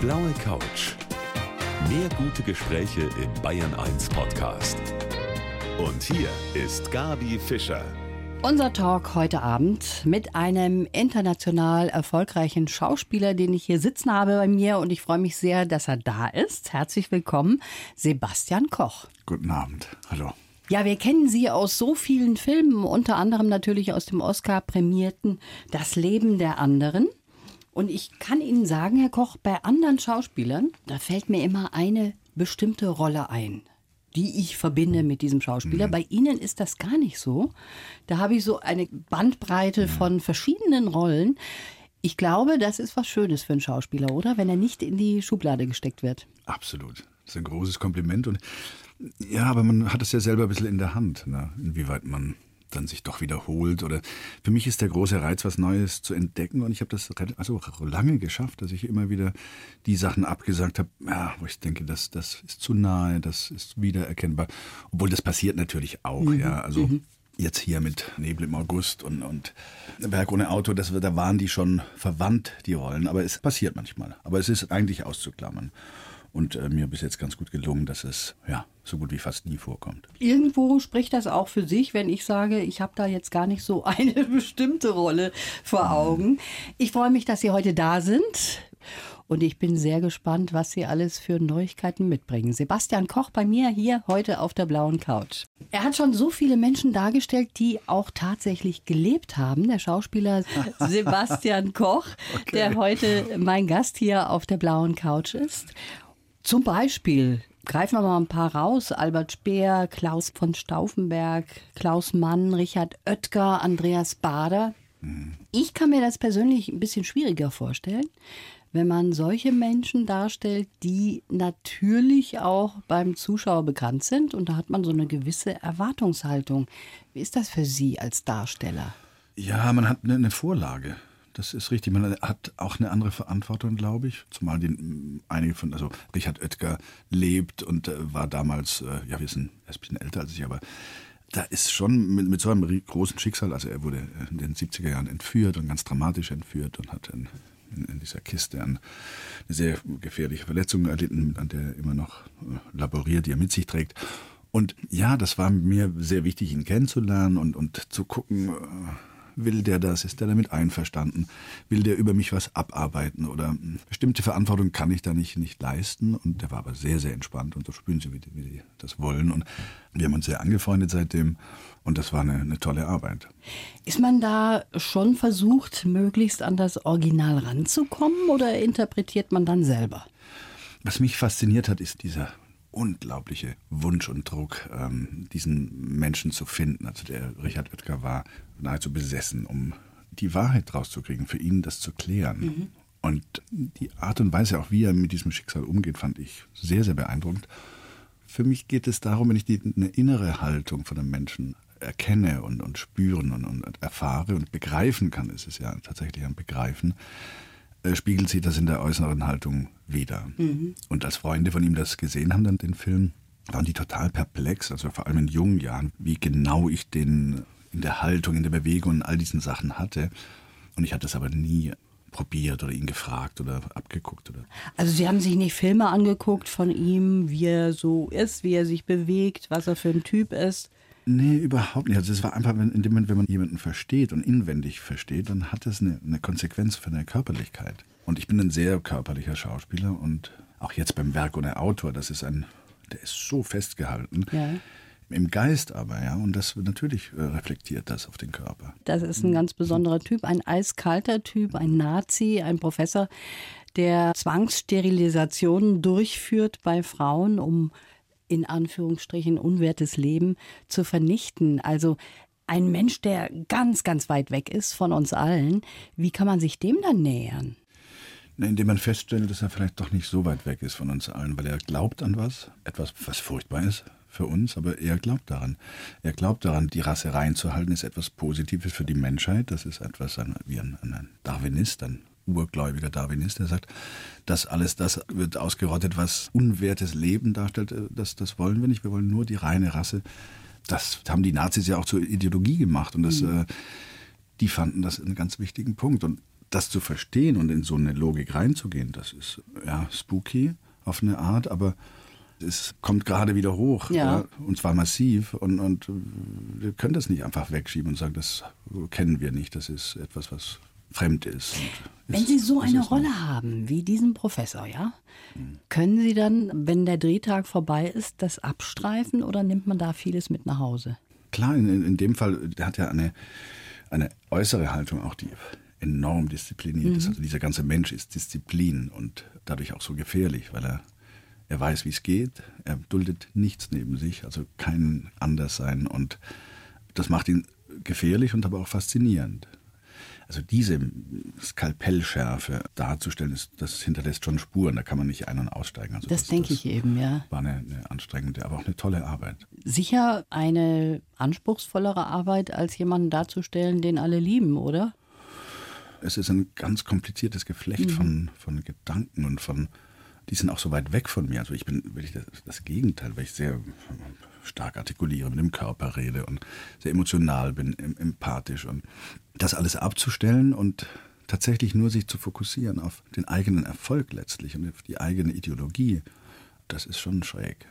blaue Couch. Mehr gute Gespräche im Bayern 1 Podcast. Und hier ist Gabi Fischer. Unser Talk heute Abend mit einem international erfolgreichen Schauspieler, den ich hier sitzen habe bei mir und ich freue mich sehr, dass er da ist. Herzlich willkommen, Sebastian Koch. Guten Abend. Hallo. Ja, wir kennen Sie aus so vielen Filmen, unter anderem natürlich aus dem Oscar-prämierten Das Leben der anderen. Und ich kann Ihnen sagen, Herr Koch, bei anderen Schauspielern, da fällt mir immer eine bestimmte Rolle ein, die ich verbinde mit diesem Schauspieler. Mhm. Bei Ihnen ist das gar nicht so. Da habe ich so eine Bandbreite mhm. von verschiedenen Rollen. Ich glaube, das ist was Schönes für einen Schauspieler, oder? Wenn er nicht in die Schublade gesteckt wird. Absolut. Das ist ein großes Kompliment. Und ja, aber man hat es ja selber ein bisschen in der Hand, ne? inwieweit man dann sich doch wiederholt. Oder für mich ist der große Reiz, was Neues zu entdecken. Und ich habe das also lange geschafft, dass ich immer wieder die Sachen abgesagt habe, ja, wo ich denke, das, das ist zu nahe, das ist wiedererkennbar. Obwohl das passiert natürlich auch, mhm. ja. Also mhm. jetzt hier mit Nebel im August und, und Berg ohne Auto, das, da waren die schon verwandt, die Rollen. Aber es passiert manchmal. Aber es ist eigentlich auszuklammern. Und äh, mir bis jetzt ganz gut gelungen, dass es ja so gut wie fast nie vorkommt. Irgendwo spricht das auch für sich, wenn ich sage, ich habe da jetzt gar nicht so eine bestimmte Rolle vor mhm. Augen. Ich freue mich, dass Sie heute da sind. Und ich bin sehr gespannt, was Sie alles für Neuigkeiten mitbringen. Sebastian Koch bei mir hier heute auf der blauen Couch. Er hat schon so viele Menschen dargestellt, die auch tatsächlich gelebt haben. Der Schauspieler Sebastian Koch, okay. der heute mein Gast hier auf der blauen Couch ist. Zum Beispiel greifen wir mal ein paar raus. Albert Speer, Klaus von Stauffenberg, Klaus Mann, Richard Oetker, Andreas Bader. Ich kann mir das persönlich ein bisschen schwieriger vorstellen, wenn man solche Menschen darstellt, die natürlich auch beim Zuschauer bekannt sind. Und da hat man so eine gewisse Erwartungshaltung. Wie ist das für Sie als Darsteller? Ja, man hat eine Vorlage das ist richtig. Man hat auch eine andere Verantwortung, glaube ich. Zumal die, einige von, also Richard Oetker lebt und äh, war damals, äh, ja, wir sind, er ist ein bisschen älter als ich, aber da ist schon mit, mit so einem großen Schicksal, also er wurde in den 70er Jahren entführt und ganz dramatisch entführt und hat in, in, in dieser Kiste eine sehr gefährliche Verletzung erlitten, an der er immer noch äh, laboriert, die er mit sich trägt. Und ja, das war mir sehr wichtig, ihn kennenzulernen und, und zu gucken, äh, Will der das? Ist der damit einverstanden? Will der über mich was abarbeiten? Oder bestimmte Verantwortung kann ich da nicht, nicht leisten? Und der war aber sehr, sehr entspannt und so spüren Sie, wie die, wie die das wollen. Und wir haben uns sehr angefreundet seitdem und das war eine, eine tolle Arbeit. Ist man da schon versucht, möglichst an das Original ranzukommen oder interpretiert man dann selber? Was mich fasziniert hat, ist dieser unglaubliche Wunsch und Druck, ähm, diesen Menschen zu finden. Also der Richard Oetker war nahezu besessen, um die Wahrheit rauszukriegen, für ihn das zu klären. Mhm. Und die Art und Weise, auch wie er mit diesem Schicksal umgeht, fand ich sehr, sehr beeindruckend. Für mich geht es darum, wenn ich die, eine innere Haltung von einem Menschen erkenne und, und spüren und, und erfahre und begreifen kann, ist es ja tatsächlich ein Begreifen, äh, spiegelt sich das in der äußeren Haltung wieder. Mhm. Und als Freunde von ihm das gesehen haben, dann den Film, waren die total perplex, also vor allem in jungen Jahren, wie genau ich den in der Haltung, in der Bewegung und all diesen Sachen hatte. Und ich hatte es aber nie probiert oder ihn gefragt oder abgeguckt. Oder. Also Sie haben sich nicht Filme angeguckt von ihm, wie er so ist, wie er sich bewegt, was er für ein Typ ist? Nee, überhaupt nicht. Also es war einfach, wenn, in dem Moment, wenn man jemanden versteht und inwendig versteht, dann hat es eine, eine Konsequenz für eine Körperlichkeit. Und ich bin ein sehr körperlicher Schauspieler und auch jetzt beim Werk ohne Autor, das ist ein, der ist so festgehalten. Ja. Im Geist aber, ja. Und das natürlich äh, reflektiert das auf den Körper. Das ist ein ganz besonderer Typ, ein eiskalter Typ, ein Nazi, ein Professor, der Zwangssterilisationen durchführt bei Frauen, um in Anführungsstrichen unwertes Leben zu vernichten. Also ein Mensch, der ganz, ganz weit weg ist von uns allen. Wie kann man sich dem dann nähern? Indem man feststellt, dass er vielleicht doch nicht so weit weg ist von uns allen, weil er glaubt an was, etwas, was furchtbar ist, für uns, aber er glaubt daran. Er glaubt daran, die Rasse reinzuhalten, ist etwas Positives für die Menschheit. Das ist etwas wie ein, ein Darwinist, ein urgläubiger Darwinist, der sagt, dass alles das wird ausgerottet, was unwertes Leben darstellt. Das, das wollen wir nicht. Wir wollen nur die reine Rasse. Das haben die Nazis ja auch zur Ideologie gemacht und das, mhm. äh, die fanden das einen ganz wichtigen Punkt. Und das zu verstehen und in so eine Logik reinzugehen, das ist ja spooky auf eine Art, aber es kommt gerade wieder hoch. Ja. ja. und zwar massiv. Und, und wir können das nicht einfach wegschieben und sagen, das kennen wir nicht. Das ist etwas, was fremd ist. Wenn Sie so eine Rolle haben wie diesen Professor, ja, hm. können Sie dann, wenn der Drehtag vorbei ist, das abstreifen oder nimmt man da vieles mit nach Hause? Klar, in, in dem Fall, der hat ja eine, eine äußere Haltung auch, die enorm diszipliniert mhm. ist. Also dieser ganze Mensch ist Disziplin und dadurch auch so gefährlich, weil er, er weiß, wie es geht. Er duldet nichts neben sich, also kein Anderssein. Und das macht ihn gefährlich und aber auch faszinierend. Also diese Skalpellschärfe darzustellen, ist, das hinterlässt schon Spuren, da kann man nicht ein- und aussteigen. Also das, das denke ich eben, ja. War eine, eine anstrengende, aber auch eine tolle Arbeit. Sicher eine anspruchsvollere Arbeit, als jemanden darzustellen, den alle lieben, oder? Es ist ein ganz kompliziertes Geflecht mhm. von, von Gedanken und von, die sind auch so weit weg von mir. Also ich bin wirklich das, das Gegenteil, weil ich sehr stark artikuliere, mit dem Körper rede und sehr emotional bin, empathisch. Und das alles abzustellen und tatsächlich nur sich zu fokussieren auf den eigenen Erfolg letztlich und auf die eigene Ideologie das ist schon schräg.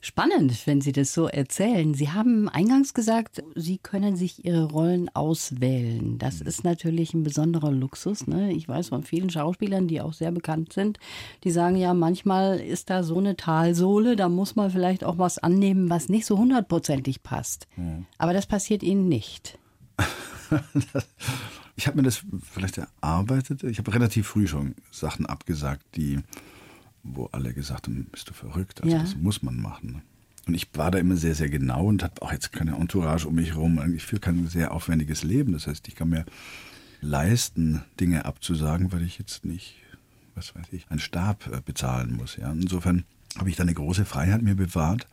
Spannend, wenn Sie das so erzählen. Sie haben eingangs gesagt, Sie können sich Ihre Rollen auswählen. Das mhm. ist natürlich ein besonderer Luxus. Ne? Ich weiß von vielen Schauspielern, die auch sehr bekannt sind, die sagen ja, manchmal ist da so eine Talsohle, da muss man vielleicht auch was annehmen, was nicht so hundertprozentig passt. Mhm. Aber das passiert Ihnen nicht. ich habe mir das vielleicht erarbeitet. Ich habe relativ früh schon Sachen abgesagt, die wo alle gesagt haben, bist du verrückt, also ja. das muss man machen. Und ich war da immer sehr, sehr genau und habe auch jetzt keine Entourage um mich herum. Ich führe kein sehr aufwendiges Leben. Das heißt, ich kann mir leisten, Dinge abzusagen, weil ich jetzt nicht, was weiß ich, einen Stab äh, bezahlen muss. Ja. Insofern habe ich da eine große Freiheit mir bewahrt,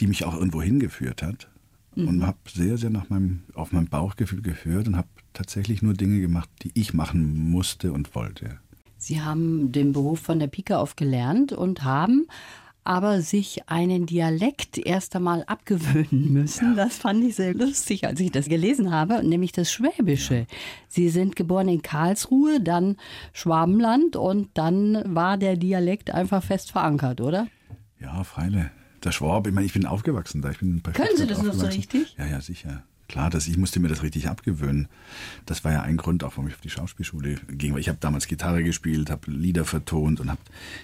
die mich auch irgendwo hingeführt hat. Mhm. Und habe sehr, sehr nach meinem, auf mein Bauchgefühl gehört und habe tatsächlich nur Dinge gemacht, die ich machen musste und wollte. Sie haben den Beruf von der Pike auf gelernt und haben aber sich einen Dialekt erst einmal abgewöhnen müssen. Das fand ich sehr lustig, als ich das gelesen habe, nämlich das Schwäbische. Sie sind geboren in Karlsruhe, dann Schwabenland und dann war der Dialekt einfach fest verankert, oder? Ja, Freile. Der Schwab, ich meine, ich bin aufgewachsen da. Ich bin Können Sie das noch so richtig? Ja, ja, sicher. Klar, dass ich musste mir das richtig abgewöhnen. Das war ja ein Grund, auch warum ich auf die Schauspielschule ging. Weil ich habe damals Gitarre gespielt, habe Lieder vertont und habe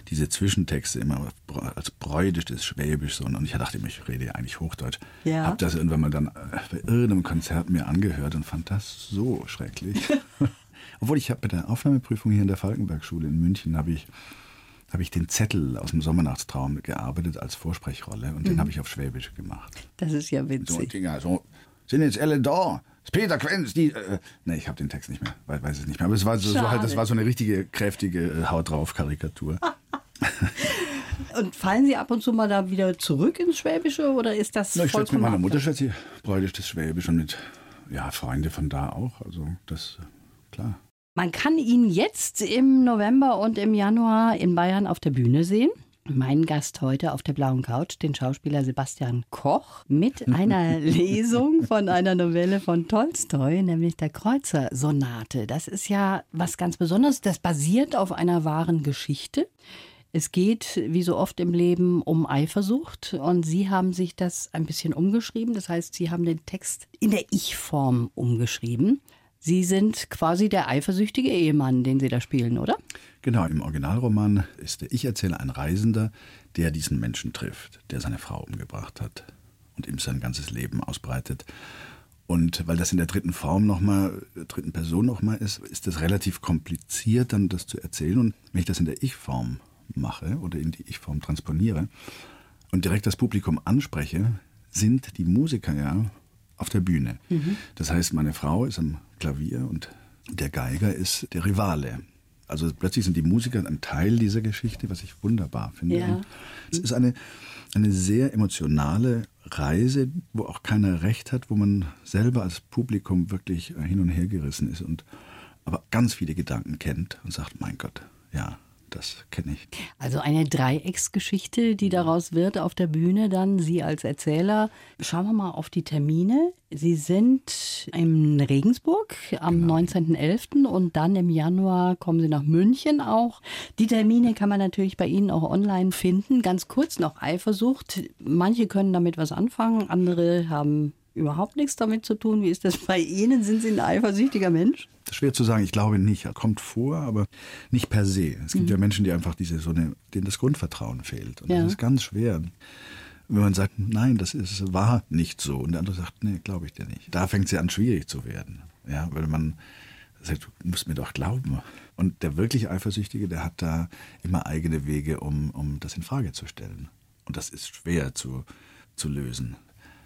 diese Zwischentexte immer als bräudischtes Schwäbisch so. Und ich dachte immer, ich rede ja eigentlich Hochdeutsch. Ja. Habe das irgendwann mal dann äh, bei irgendeinem Konzert mir angehört und fand das so schrecklich. Obwohl ich habe bei der Aufnahmeprüfung hier in der Falkenberg-Schule in München habe ich habe ich den Zettel aus dem Sommernachtstraum gearbeitet als Vorsprechrolle und mhm. den habe ich auf Schwäbisch gemacht. Das ist ja witzig. So, so sind jetzt alle da. Das Peter Quenz, die. Äh, nee, ich habe den Text nicht mehr, weiß, weiß es nicht mehr. Aber es war so, so halt, das war so eine richtige, kräftige äh, Haut drauf Karikatur. und fallen Sie ab und zu mal da wieder zurück ins Schwäbische oder ist das Na, ich schätze mit meiner Mutter schätze ich bräulich das Schwäbisch und mit ja, Freunde von da auch. Also das, klar. Man kann ihn jetzt im November und im Januar in Bayern auf der Bühne sehen. Mein Gast heute auf der blauen Couch, den Schauspieler Sebastian Koch, mit einer Lesung von einer Novelle von Tolstoi, nämlich der Kreuzer-Sonate. Das ist ja was ganz Besonderes. Das basiert auf einer wahren Geschichte. Es geht, wie so oft im Leben, um Eifersucht und Sie haben sich das ein bisschen umgeschrieben. Das heißt, Sie haben den Text in der Ich-Form umgeschrieben. Sie sind quasi der eifersüchtige Ehemann, den Sie da spielen, oder? Genau, im Originalroman ist der Ich-Erzähler ein Reisender, der diesen Menschen trifft, der seine Frau umgebracht hat und ihm sein ganzes Leben ausbreitet. Und weil das in der dritten Form nochmal, dritten Person nochmal ist, ist es relativ kompliziert, dann das zu erzählen. Und wenn ich das in der Ich-Form mache oder in die Ich-Form transponiere und direkt das Publikum anspreche, sind die Musiker ja auf der Bühne. Mhm. Das heißt, meine Frau ist am Klavier und der Geiger ist der Rivale. Also plötzlich sind die Musiker ein Teil dieser Geschichte, was ich wunderbar finde. Ja. Es ist eine, eine sehr emotionale Reise, wo auch keiner recht hat, wo man selber als Publikum wirklich hin und her gerissen ist und aber ganz viele Gedanken kennt und sagt, mein Gott, ja, das kenne ich. Also eine Dreiecksgeschichte, die daraus wird auf der Bühne, dann Sie als Erzähler. Schauen wir mal auf die Termine. Sie sind in Regensburg am genau. 19.11. und dann im Januar kommen Sie nach München auch. Die Termine kann man natürlich bei Ihnen auch online finden. Ganz kurz noch Eifersucht. Manche können damit was anfangen, andere haben überhaupt nichts damit zu tun. Wie ist das bei Ihnen? Sind Sie ein eifersüchtiger Mensch? Schwer zu sagen, ich glaube nicht. Kommt vor, aber nicht per se. Es gibt mhm. ja Menschen, die einfach diese, so eine, denen das Grundvertrauen fehlt. Und ja. das ist ganz schwer. Wenn man sagt, nein, das ist, war nicht so. Und der andere sagt, nee, glaube ich dir nicht. Da fängt es ja an, schwierig zu werden. Ja, weil man sagt, du musst mir doch glauben. Und der wirklich Eifersüchtige, der hat da immer eigene Wege, um, um das in Frage zu stellen. Und das ist schwer zu, zu lösen.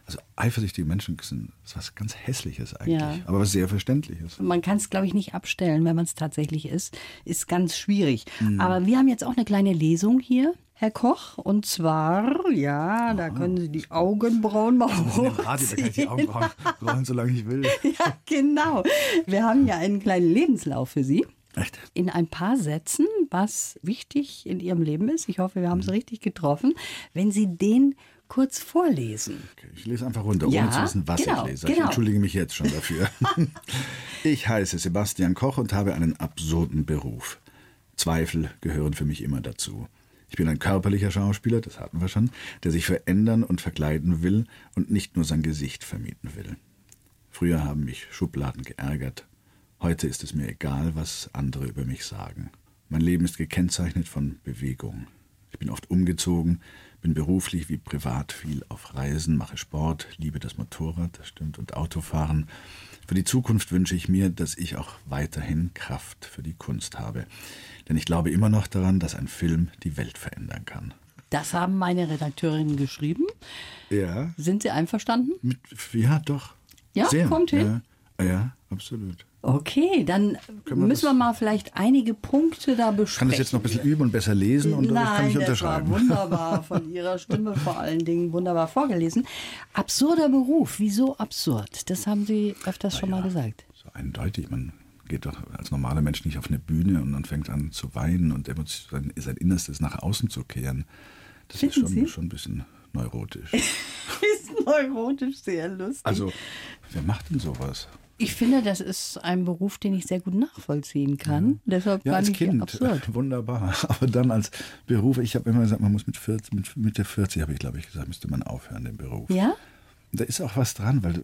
Also eifersüchtige Menschen sind was ganz Hässliches eigentlich, ja. aber was sehr Verständliches. Man kann es, glaube ich, nicht abstellen, wenn man es tatsächlich ist. Ist ganz schwierig. Mhm. Aber wir haben jetzt auch eine kleine Lesung hier. Herr Koch, und zwar, ja, da können Sie die Augenbrauen mal hochziehen. Radio, da kann ich die Augenbrauen rollen, solange ich will. Ja, genau. Wir haben ja einen kleinen Lebenslauf für Sie. Echt? In ein paar Sätzen, was wichtig in Ihrem Leben ist. Ich hoffe, wir haben es mhm. richtig getroffen. Wenn Sie den kurz vorlesen. Okay, ich lese einfach runter, ja, ohne zu wissen, was genau, ich lese. Genau. Ich entschuldige mich jetzt schon dafür. ich heiße Sebastian Koch und habe einen absurden Beruf. Zweifel gehören für mich immer dazu. Ich bin ein körperlicher Schauspieler, das hatten wir schon, der sich verändern und verkleiden will und nicht nur sein Gesicht vermieten will. Früher haben mich Schubladen geärgert. Heute ist es mir egal, was andere über mich sagen. Mein Leben ist gekennzeichnet von Bewegung. Ich bin oft umgezogen, bin beruflich wie privat viel auf Reisen, mache Sport, liebe das Motorrad, das stimmt, und Autofahren. Für die Zukunft wünsche ich mir, dass ich auch weiterhin Kraft für die Kunst habe. Denn ich glaube immer noch daran, dass ein Film die Welt verändern kann. Das haben meine Redakteurinnen geschrieben. Ja. Sind Sie einverstanden? Mit, ja, doch. Ja, Sehr. kommt hin. Ja, ja absolut. Okay, dann müssen wir mal vielleicht einige Punkte da besprechen. Ich kann das jetzt noch ein bisschen üben und besser lesen und Nein, kann ich unterschreiben. Das war wunderbar von Ihrer Stimme vor allen Dingen wunderbar vorgelesen. Absurder Beruf, wieso absurd? Das haben Sie öfters Na schon ja, mal gesagt. So eindeutig, man geht doch als normaler Mensch nicht auf eine Bühne und dann fängt an zu weinen und sein, sein Innerstes nach außen zu kehren. Das Finden ist schon, schon ein bisschen neurotisch. ist neurotisch sehr lustig. Also, wer macht denn sowas? Ich finde, das ist ein Beruf, den ich sehr gut nachvollziehen kann. Ja. Deshalb ja, als Kind, absurd. wunderbar. Aber dann als Beruf, ich habe immer gesagt, man muss mit 40, mit Mitte 40, habe ich glaube ich gesagt, müsste man aufhören, den Beruf. Ja? Da ist auch was dran, weil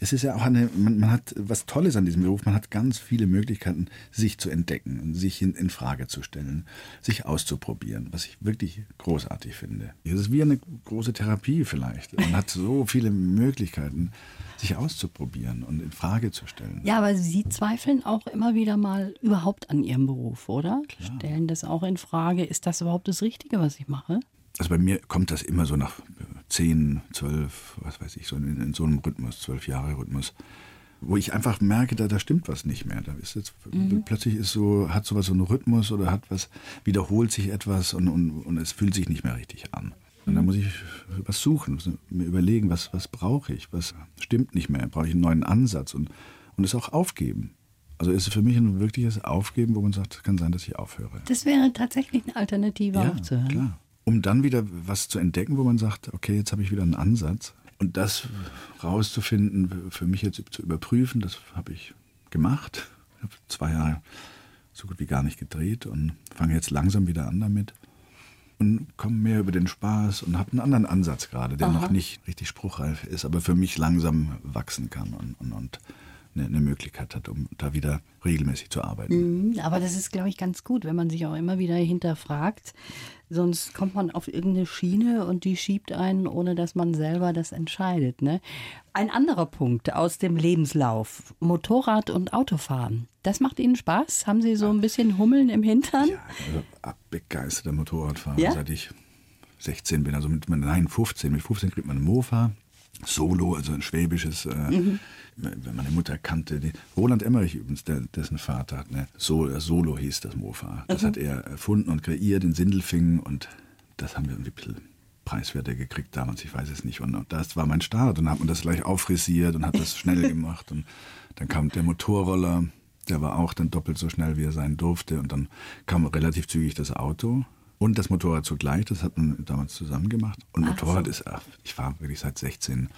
es ist ja auch eine, man, man, hat was Tolles an diesem Beruf, man hat ganz viele Möglichkeiten, sich zu entdecken, sich in, in, Frage zu stellen, sich auszuprobieren, was ich wirklich großartig finde. Es ist wie eine große Therapie vielleicht. Man hat so viele Möglichkeiten, sich auszuprobieren und in Frage zu stellen. Ja, aber Sie zweifeln auch immer wieder mal überhaupt an Ihrem Beruf, oder? Klar. Stellen das auch in Frage, ist das überhaupt das Richtige, was ich mache? Also bei mir kommt das immer so nach zehn, zwölf, was weiß ich, so in, in so einem Rhythmus, zwölf Jahre Rhythmus, wo ich einfach merke, da, da stimmt was nicht mehr. Da ist jetzt mhm. plötzlich ist so, hat sowas so einen Rhythmus oder hat was, wiederholt sich etwas und, und, und es fühlt sich nicht mehr richtig an. Und dann muss ich was suchen, mir überlegen, was, was brauche ich, was stimmt nicht mehr, brauche ich einen neuen Ansatz und, und es auch aufgeben. Also ist es für mich ein wirkliches Aufgeben, wo man sagt, es kann sein, dass ich aufhöre. Das wäre tatsächlich eine Alternative ja, aufzuhören. Klar um dann wieder was zu entdecken, wo man sagt, okay, jetzt habe ich wieder einen Ansatz. Und das rauszufinden, für mich jetzt zu überprüfen, das habe ich gemacht. Ich habe zwei Jahre so gut wie gar nicht gedreht und fange jetzt langsam wieder an damit und komme mehr über den Spaß und habe einen anderen Ansatz gerade, der Aha. noch nicht richtig spruchreif ist, aber für mich langsam wachsen kann und, und, und eine, Möglichkeit hat, um da wieder regelmäßig zu arbeiten. Mhm, aber das ist, glaube ich, ganz gut, wenn man sich auch immer wieder hinterfragt. Sonst kommt man auf irgendeine Schiene und die schiebt einen, ohne dass man selber das entscheidet. Ne? Ein anderer Punkt aus dem Lebenslauf: Motorrad und Autofahren. Das macht Ihnen Spaß? Haben Sie so ein bisschen Hummeln im Hintern? Ja, also begeisterter Motorradfahrer, ja? seit ich 16 bin. Also mit, nein, 15. Mit 15 kriegt man ein Mofa. Solo, also ein schwäbisches, äh, mhm. wenn meine Mutter kannte, die, Roland Emmerich übrigens, der, dessen Vater hat, ne, so, äh, Solo hieß das Mofa. Das mhm. hat er erfunden und kreiert in Sindelfingen und das haben wir irgendwie ein bisschen preiswerter gekriegt damals, ich weiß es nicht. Und, und das war mein Start und dann hat man das gleich auffrisiert und hat das schnell gemacht und dann kam der Motorroller Der war auch dann doppelt so schnell, wie er sein durfte. Und dann kam relativ zügig das Auto und das Motorrad zugleich. Das hat man damals zusammen gemacht. Und Ach Motorrad so. ist, ich fahre wirklich seit 16,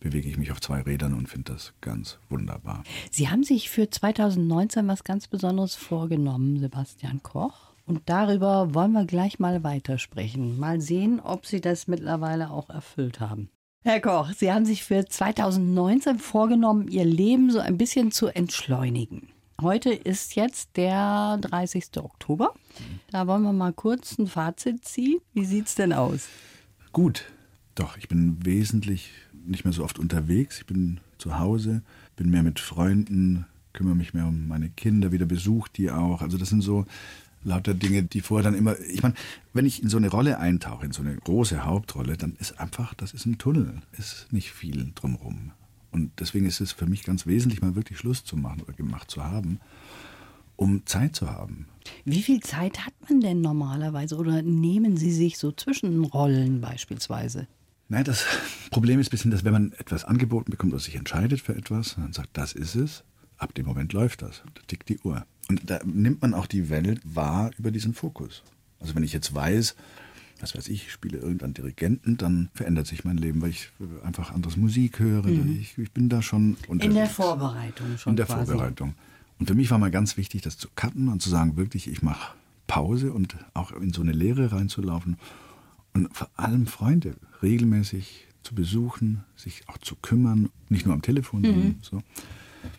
bewege ich mich auf zwei Rädern und finde das ganz wunderbar. Sie haben sich für 2019 was ganz Besonderes vorgenommen, Sebastian Koch. Und darüber wollen wir gleich mal weitersprechen. Mal sehen, ob Sie das mittlerweile auch erfüllt haben. Herr Koch, Sie haben sich für 2019 vorgenommen, Ihr Leben so ein bisschen zu entschleunigen. Heute ist jetzt der 30. Oktober. Da wollen wir mal kurz ein Fazit ziehen. Wie sieht's denn aus? Gut, doch, ich bin wesentlich nicht mehr so oft unterwegs. Ich bin zu Hause, bin mehr mit Freunden, kümmere mich mehr um meine Kinder, wieder besucht die auch. Also das sind so lauter Dinge, die vorher dann immer, ich meine, wenn ich in so eine Rolle eintauche, in so eine große Hauptrolle, dann ist einfach, das ist ein Tunnel, ist nicht viel drumherum. Und deswegen ist es für mich ganz wesentlich, mal wirklich Schluss zu machen oder gemacht zu haben, um Zeit zu haben. Wie viel Zeit hat man denn normalerweise oder nehmen Sie sich so zwischen Rollen beispielsweise? Nein, das Problem ist ein bisschen, dass wenn man etwas angeboten bekommt oder sich entscheidet für etwas und dann sagt, das ist es, ab dem Moment läuft das. Da tickt die Uhr. Und da nimmt man auch die Welt wahr über diesen Fokus. Also wenn ich jetzt weiß, was weiß ich, ich spiele irgendeinen Dirigenten, dann verändert sich mein Leben, weil ich einfach anderes Musik höre. Ich, ich bin da schon In der unterwegs. Vorbereitung schon In der quasi. Vorbereitung. Und für mich war mal ganz wichtig, das zu cutten und zu sagen, wirklich, ich mache Pause und auch in so eine Lehre reinzulaufen. Und vor allem Freunde regelmäßig zu besuchen, sich auch zu kümmern, nicht nur am Telefon, sondern so.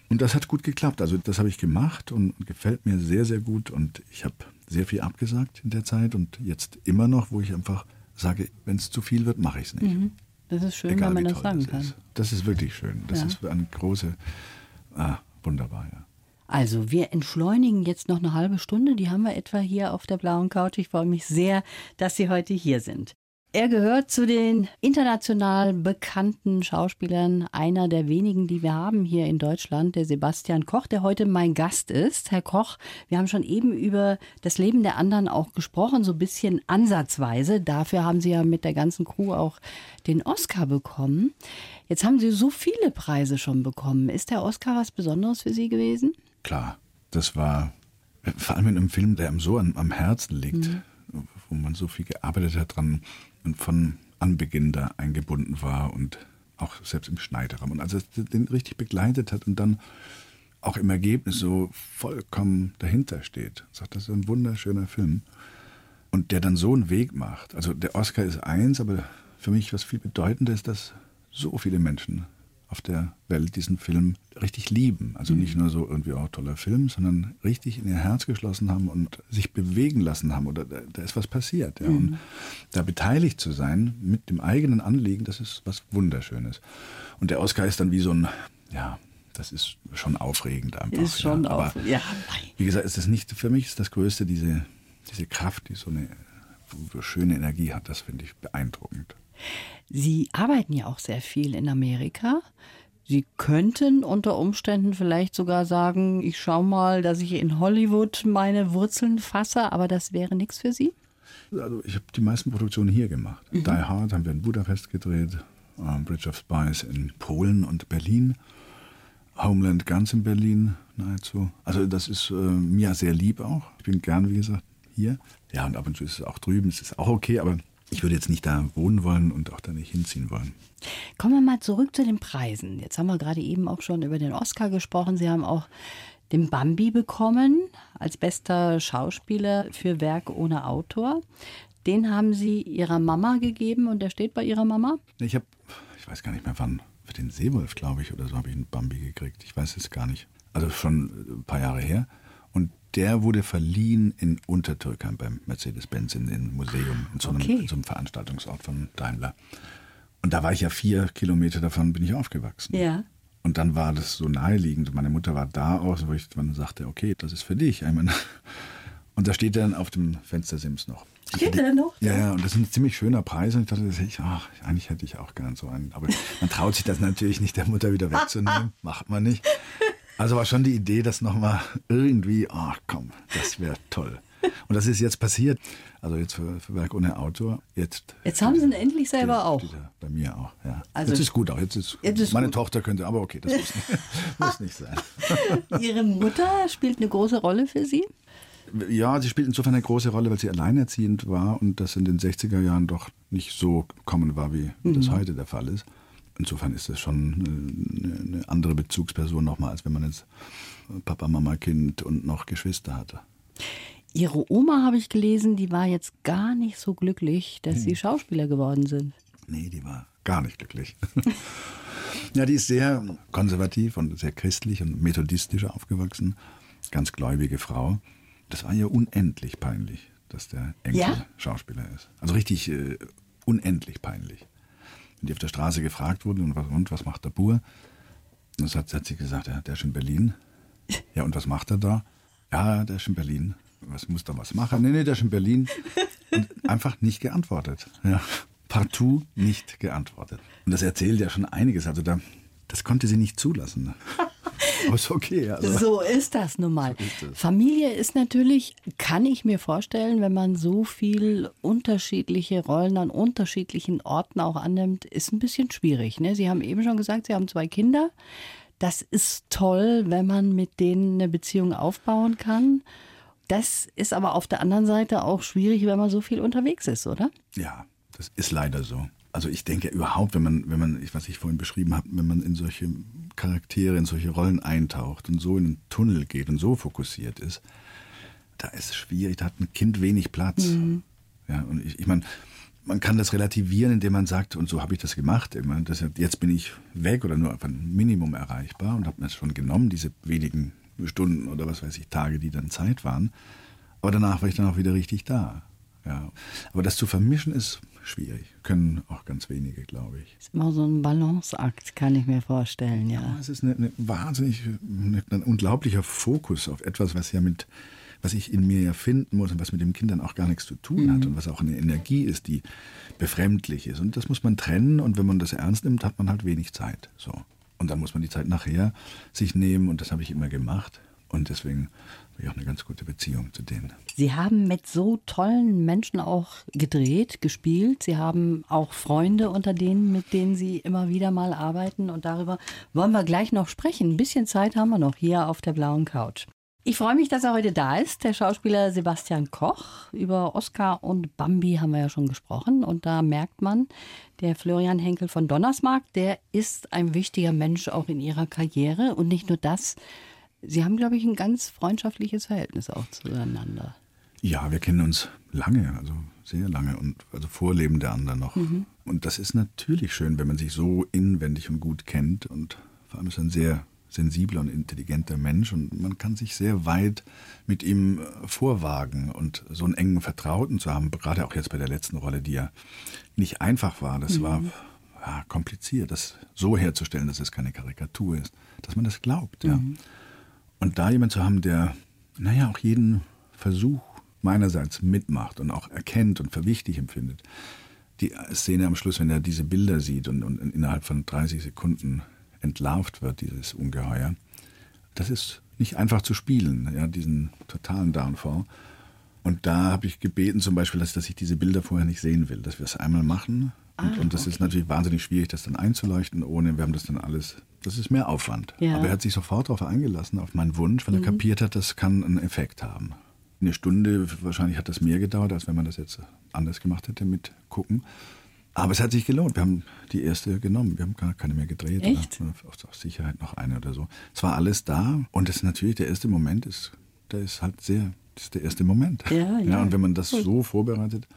Und das hat gut geklappt. Also das habe ich gemacht und gefällt mir sehr, sehr gut. Und ich habe sehr viel abgesagt in der Zeit und jetzt immer noch, wo ich einfach sage, wenn es zu viel wird, mache ich es nicht. Das ist schön, Egal wenn man das sagen das kann. ist. Das ist wirklich schön. Das Ja. ist eine große, ah, wunderbar, ja. Also, wir entschleunigen jetzt noch eine halbe Stunde. Die haben wir etwa hier auf der blauen Couch. Ich freue mich sehr, dass Sie heute hier sind. Er gehört zu den international bekannten Schauspielern, einer der wenigen, die wir haben hier in Deutschland, der Sebastian Koch, der heute mein Gast ist. Herr Koch, wir haben schon eben über das Leben der anderen auch gesprochen, so ein bisschen ansatzweise. Dafür haben Sie ja mit der ganzen Crew auch den Oscar bekommen. Jetzt haben Sie so viele Preise schon bekommen. Ist der Oscar was Besonderes für Sie gewesen? Klar, das war äh, vor allem in einem Film, der einem so am Herzen liegt, wo man so viel gearbeitet hat dran und von Anbeginn da eingebunden war und auch selbst im Schneiderraum und also den richtig begleitet hat und dann auch im Ergebnis so vollkommen dahinter steht. Sagt, das ist ein wunderschöner Film und der dann so einen Weg macht. Also der Oscar ist eins, aber für mich was viel bedeutender ist, dass so viele Menschen auf der Welt diesen Film richtig lieben. Also nicht nur so irgendwie, oh, toller Film, sondern richtig in ihr Herz geschlossen haben und sich bewegen lassen haben oder da, da ist was passiert. Ja. Und da beteiligt zu sein mit dem eigenen Anliegen, das ist was Wunderschönes. Und der Oscar ist dann wie so ein, ja, das ist schon aufregend einfach. Ist schon ja. Aber auf. Ja, wie gesagt, ist es nicht, für mich ist das Größte diese, diese Kraft, die so eine schöne Energie hat, das finde ich beeindruckend. Sie arbeiten ja auch sehr viel in Amerika. Sie könnten unter Umständen vielleicht sogar sagen, ich schaue mal, dass ich in Hollywood meine Wurzeln fasse, aber das wäre nichts für Sie? Also ich habe die meisten Produktionen hier gemacht. Die Hard haben wir in Budapest gedreht, ähm, Bridge of Spies in Polen und Berlin, Homeland ganz in Berlin nahezu. Also das ist äh, mir sehr lieb auch. Ich bin gern, wie gesagt, hier. Ja, und ab und zu ist es auch drüben, es ist auch okay, aber ich würde jetzt nicht da wohnen wollen und auch da nicht hinziehen wollen. Kommen wir mal zurück zu den Preisen. Jetzt haben wir gerade eben auch schon über den Oscar gesprochen. Sie haben auch den Bambi bekommen als bester Schauspieler für Werk ohne Autor. Den haben Sie Ihrer Mama gegeben und der steht bei Ihrer Mama? Ich habe, ich weiß gar nicht mehr wann, für den Seewolf, glaube ich, oder so habe ich einen Bambi gekriegt. Ich weiß es gar nicht. Also schon ein paar Jahre her. Und der wurde verliehen in Untertürkheim beim Mercedes-Benz in dem Museum, in so, einem, Okay. in so einem Veranstaltungsort von Daimler. Und da war ich ja vier Kilometer davon, bin ich aufgewachsen. Ja. Und dann war das so naheliegend. Meine Mutter war da auch, wo ich dann sagte, okay, das ist für dich. Ich meine, Und da steht er dann auf dem Fenstersims noch. Steht er noch? Ja, ja, und das ist ein ziemlich schöner Preis. Und ich dachte, das hätte ich, ach, eigentlich hätte ich auch gern so einen. Aber man traut sich das natürlich nicht der Mutter wieder wegzunehmen. Macht man nicht. Also war schon die Idee, das nochmal irgendwie, ach komm, das wäre toll. Und das ist jetzt passiert. Also jetzt für, für Werk ohne Autor. Jetzt, jetzt haben Sie ihn endlich selber auch. Bei mir auch, ja. Also, jetzt ist gut auch. Jetzt ist, jetzt ist meine gut. Tochter könnte, aber okay, das muss nicht, muss nicht sein. Ihre Mutter spielt eine große Rolle für Sie? Ja, sie spielt insofern eine große Rolle, weil sie alleinerziehend war und das in den 60er Jahren doch nicht so kommen war, wie das heute der Fall ist. Insofern ist das schon eine, andere Bezugsperson nochmal, als wenn man jetzt Papa, Mama, Kind und noch Geschwister hatte. Ihre Oma, habe ich gelesen, die war jetzt gar nicht so glücklich, dass Sie Schauspieler geworden sind. Nee, die war gar nicht glücklich. ja, die ist sehr konservativ und sehr christlich und methodistisch aufgewachsen. Ganz gläubige Frau. Das war ihr unendlich peinlich, dass der Enkel Ja? Schauspieler ist. Also richtig äh, unendlich peinlich. Wenn die auf der Straße gefragt wurden, und was, und, was macht der Bur? Das hat, hat sie gesagt, ja, der ist in Berlin. Ja, und was macht er da? Ja, der ist in Berlin. Was muss da was machen? Nee, nee, der ist in Berlin. Und einfach nicht geantwortet. Ja, partout nicht geantwortet. Und das erzählt ja schon einiges. Also da, das konnte sie nicht zulassen. Aber ist okay. Also. So ist das nun mal. ist es. Familie ist natürlich, kann ich mir vorstellen, wenn man so viel unterschiedliche Rollen an unterschiedlichen Orten auch annimmt, ist ein bisschen schwierig. Ne? Sie haben eben schon gesagt, Sie haben zwei Kinder. Das ist toll, wenn man mit denen eine Beziehung aufbauen kann. Das ist aber auf der anderen Seite auch schwierig, wenn man so viel unterwegs ist, oder? Ja, das ist leider so. Also ich denke überhaupt, wenn man, wenn man, was ich vorhin beschrieben habe, wenn man in solche Charaktere, in solche Rollen eintaucht und so in einen Tunnel geht und so fokussiert ist, da ist es schwierig, da hat ein Kind wenig Platz. Ja, und ich, ich meine, man kann das relativieren, indem man sagt, und so habe ich das gemacht. Meine, das, jetzt bin ich weg oder nur auf ein Minimum erreichbar und habe mir das schon genommen, diese wenigen Stunden oder was weiß ich, Tage, die dann Zeit waren. Aber danach war ich dann auch wieder richtig da. Ja. Aber das zu vermischen ist schwierig. Können auch ganz wenige, glaube ich. Ist immer so ein Balanceakt, kann ich mir vorstellen, ja. Es ist eine, eine wahnsinnig, eine, ein unglaublicher Fokus auf etwas, was ja mit, was ich in mir ja finden muss und was mit dem Kind dann auch gar nichts zu tun hat und was auch eine Energie ist, die befremdlich ist. Und das muss man trennen und wenn man das ernst nimmt, hat man halt wenig Zeit. So. Und dann muss man die Zeit nachher sich nehmen und das habe ich immer gemacht. Und deswegen habe ich auch eine ganz gute Beziehung zu denen. Sie haben mit so tollen Menschen auch gedreht, gespielt. Sie haben auch Freunde unter denen, mit denen Sie immer wieder mal arbeiten. Und darüber wollen wir gleich noch sprechen. Ein bisschen Zeit haben wir noch hier auf der blauen Couch. Ich freue mich, dass er heute da ist, der Schauspieler Sebastian Koch. Über Oscar und Bambi haben wir ja schon gesprochen. Und da merkt man, der Florian Henkel von Donnersmarck, der ist ein wichtiger Mensch auch in ihrer Karriere. Und nicht nur das, Sie haben, glaube ich, ein ganz freundschaftliches Verhältnis auch zueinander. Ja, wir kennen uns lange, also sehr lange und also vor Leben der anderen noch. Und das ist natürlich schön, wenn man sich so inwendig und gut kennt und vor allem ist er ein sehr sensibler und intelligenter Mensch und man kann sich sehr weit mit ihm äh, vorwagen und so einen engen Vertrauten zu haben, gerade auch jetzt bei der letzten Rolle, die ja nicht einfach war. Das war ja, kompliziert, das so herzustellen, dass es keine Karikatur ist, dass man das glaubt. Ja. Und da jemand zu haben, der, naja, auch jeden Versuch meinerseits mitmacht und auch erkennt und für wichtig empfindet. Die Szene am Schluss, wenn er diese Bilder sieht und, und innerhalb von 30 Sekunden entlarvt wird, dieses Ungeheuer, das ist nicht einfach zu spielen, ja, diesen totalen Downfall. Und da habe ich gebeten zum Beispiel, dass, dass ich diese Bilder vorher nicht sehen will, dass wir es einmal machen. Und, und das ist natürlich wahnsinnig schwierig, das dann einzuleuchten, ohne, wir haben das dann alles, das ist mehr Aufwand. Ja. Aber er hat sich sofort darauf eingelassen, auf meinen Wunsch, weil er kapiert hat, das kann einen Effekt haben. Eine Stunde, wahrscheinlich hat das mehr gedauert, als wenn man das jetzt anders gemacht hätte mit gucken. Aber es hat sich gelohnt. Wir haben die erste genommen. Wir haben gar keine mehr gedreht. Echt? Auf, Sicherheit noch eine oder so. Es war alles da. Und das ist natürlich, der erste Moment ist, der ist halt sehr, das ist der erste Moment. Ja, ja. und wenn man das so vorbereitet,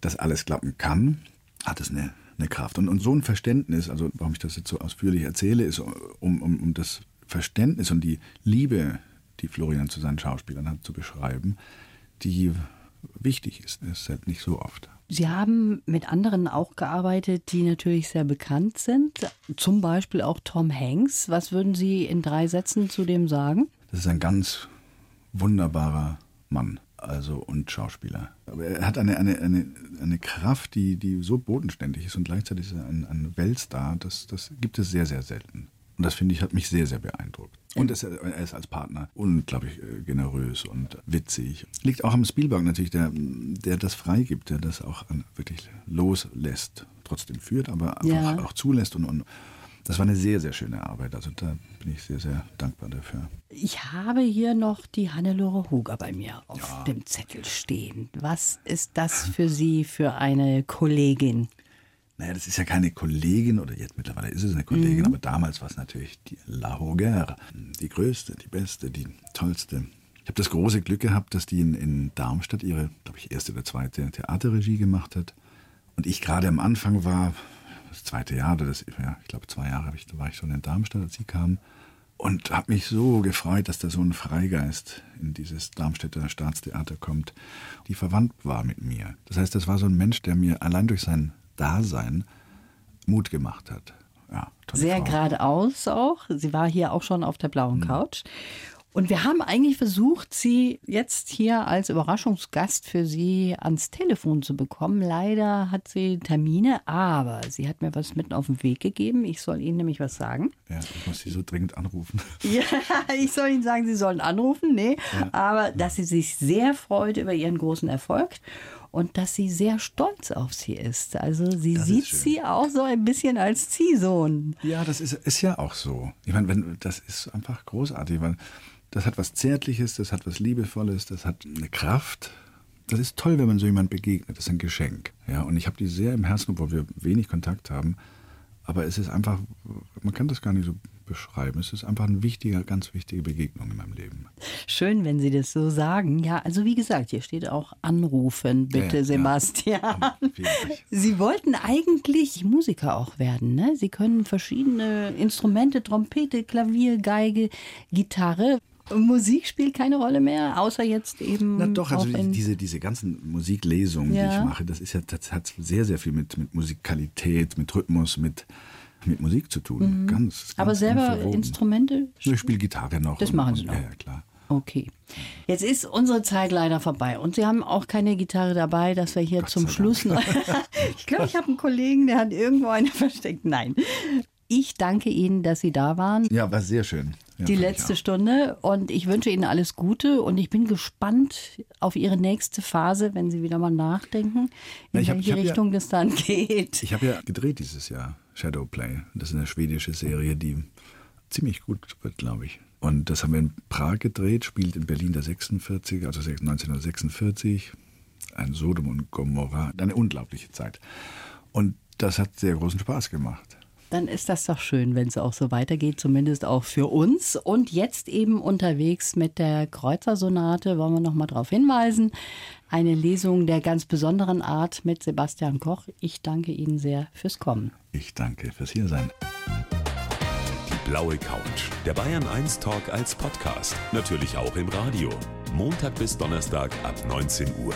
dass alles klappen kann, hat es eine, eine Kraft. Und, und so ein Verständnis, also warum ich das jetzt so ausführlich erzähle, ist, um, um, um das Verständnis und die Liebe, die Florian zu seinen Schauspielern hat, zu beschreiben, die wichtig ist. Das ist halt nicht so oft. Sie haben mit anderen auch gearbeitet, die natürlich sehr bekannt sind. Zum Beispiel auch Tom Hanks. Was würden Sie in drei Sätzen zu dem sagen? Das ist ein ganz wunderbarer Mann also und Schauspieler. Aber er hat eine, eine, eine, eine Kraft, die, die so bodenständig ist und gleichzeitig ist er ein, ein Weltstar. Das, das gibt es sehr, sehr selten. Und das finde ich, hat mich sehr, sehr beeindruckt. Und es, er ist als Partner unglaublich äh, generös und witzig. Liegt auch am Spielberg natürlich, der, der das freigibt, der das auch wirklich loslässt. Trotzdem führt, aber einfach Ja. auch zulässt. Und, und das war eine sehr, sehr schöne Arbeit. Also da bin ich sehr, sehr dankbar dafür. Ich habe hier noch die Hannelore Huger bei mir auf dem Zettel stehen. Was ist das für Sie für eine Kollegin? Naja, das ist ja keine Kollegin, oder jetzt mittlerweile ist es eine Kollegin, aber damals war es natürlich die La Hoguer, die größte, die beste, die tollste. Ich habe das große Glück gehabt, dass die in, in Darmstadt ihre, glaube ich, erste oder zweite Theaterregie gemacht hat. Und ich gerade am Anfang war, das zweite Jahr, oder das, ja, ich glaube zwei Jahre ich, war ich schon in Darmstadt, als sie kam. Und habe mich so gefreut, dass da so ein Freigeist in dieses Darmstädter Staatstheater kommt, die verwandt war mit mir. Das heißt, das war so ein Mensch, der mir allein durch sein Dasein Mut gemacht hat. Ja, Sehr Frau. geradeaus auch. Sie war hier auch schon auf der blauen Couch. Und wir haben eigentlich versucht, sie jetzt hier als Überraschungsgast für Sie ans Telefon zu bekommen. Leider hat sie Termine, aber sie hat mir was mitten auf den Weg gegeben. Ich soll Ihnen nämlich was sagen. Ja, ich muss sie so dringend anrufen. Ja, ich soll Ihnen sagen, Sie sollen anrufen. Nee, aber dass sie sich sehr freut über Ihren großen Erfolg und dass sie sehr stolz auf Sie ist. Also sie Das sieht. Sie auch so ein bisschen als Ziehsohn. Ja, das ist, ist ja auch so. Ich meine, wenn, das ist einfach großartig, weil das hat was Zärtliches, das hat was Liebevolles, das hat eine Kraft. Das ist toll, wenn man so jemand begegnet. Das ist ein Geschenk. Ja, und ich habe die sehr im Herzen, obwohl wir wenig Kontakt haben. Aber es ist einfach, man kann das gar nicht so beschreiben. Es ist einfach eine wichtige, ganz wichtige Begegnung in meinem Leben. Schön, wenn Sie das so sagen. Ja, also wie gesagt, hier steht auch anrufen, bitte, Ja, ja. Sebastian. Dank. Sie wollten eigentlich Musiker auch werden, ne? Sie können verschiedene Instrumente, Trompete, Klavier, Geige, Gitarre. Musik spielt keine Rolle mehr, außer jetzt eben. Na doch, also diese, diese ganzen Musiklesungen, die Ja. ich mache, das ist ja, das hat sehr, sehr viel mit, mit Musikalität, mit Rhythmus, mit, mit Musik zu tun. Ganz, ganz Mhm. Aber selber unverwoben. Instrumente? Ich spiele Gitarre noch. Das und- machen Sie noch. Ja, ja, klar. Okay. Jetzt ist unsere Zeit leider vorbei und Sie haben auch keine Gitarre dabei, dass wir hier Gott zum Schluss noch. ich glaube, ich habe einen Kollegen, der hat irgendwo eine versteckt. Nein. Ich danke Ihnen, dass Sie da waren. Ja, war sehr schön. Ja, die letzte. Stunde und ich wünsche Ihnen alles Gute und ich bin gespannt auf Ihre nächste Phase, wenn Sie wieder mal nachdenken, in Na, ich hab- welche ich hab ja- Richtung das dann geht. Ich habe ja gedreht dieses Jahr, Shadowplay. Das ist eine schwedische Serie, die ziemlich gut wird, glaube ich. Und das haben wir in Prag gedreht, spielt in Berlin der 46, also 1946. Ein Sodom und Gomorra. Eine unglaubliche Zeit. Und das hat sehr großen Spaß gemacht. Dann ist das doch schön, wenn es auch so weitergeht, zumindest auch für uns. Und jetzt eben unterwegs mit der Kreuzersonate, wollen wir noch mal darauf hinweisen. Eine Lesung der ganz besonderen Art mit Sebastian Koch. Ich danke Ihnen sehr fürs Kommen. Ich danke fürs Hiersein. Die blaue Couch. Der Bayern 1 Talk als Podcast. Natürlich auch im Radio. Montag bis Donnerstag ab 19 Uhr.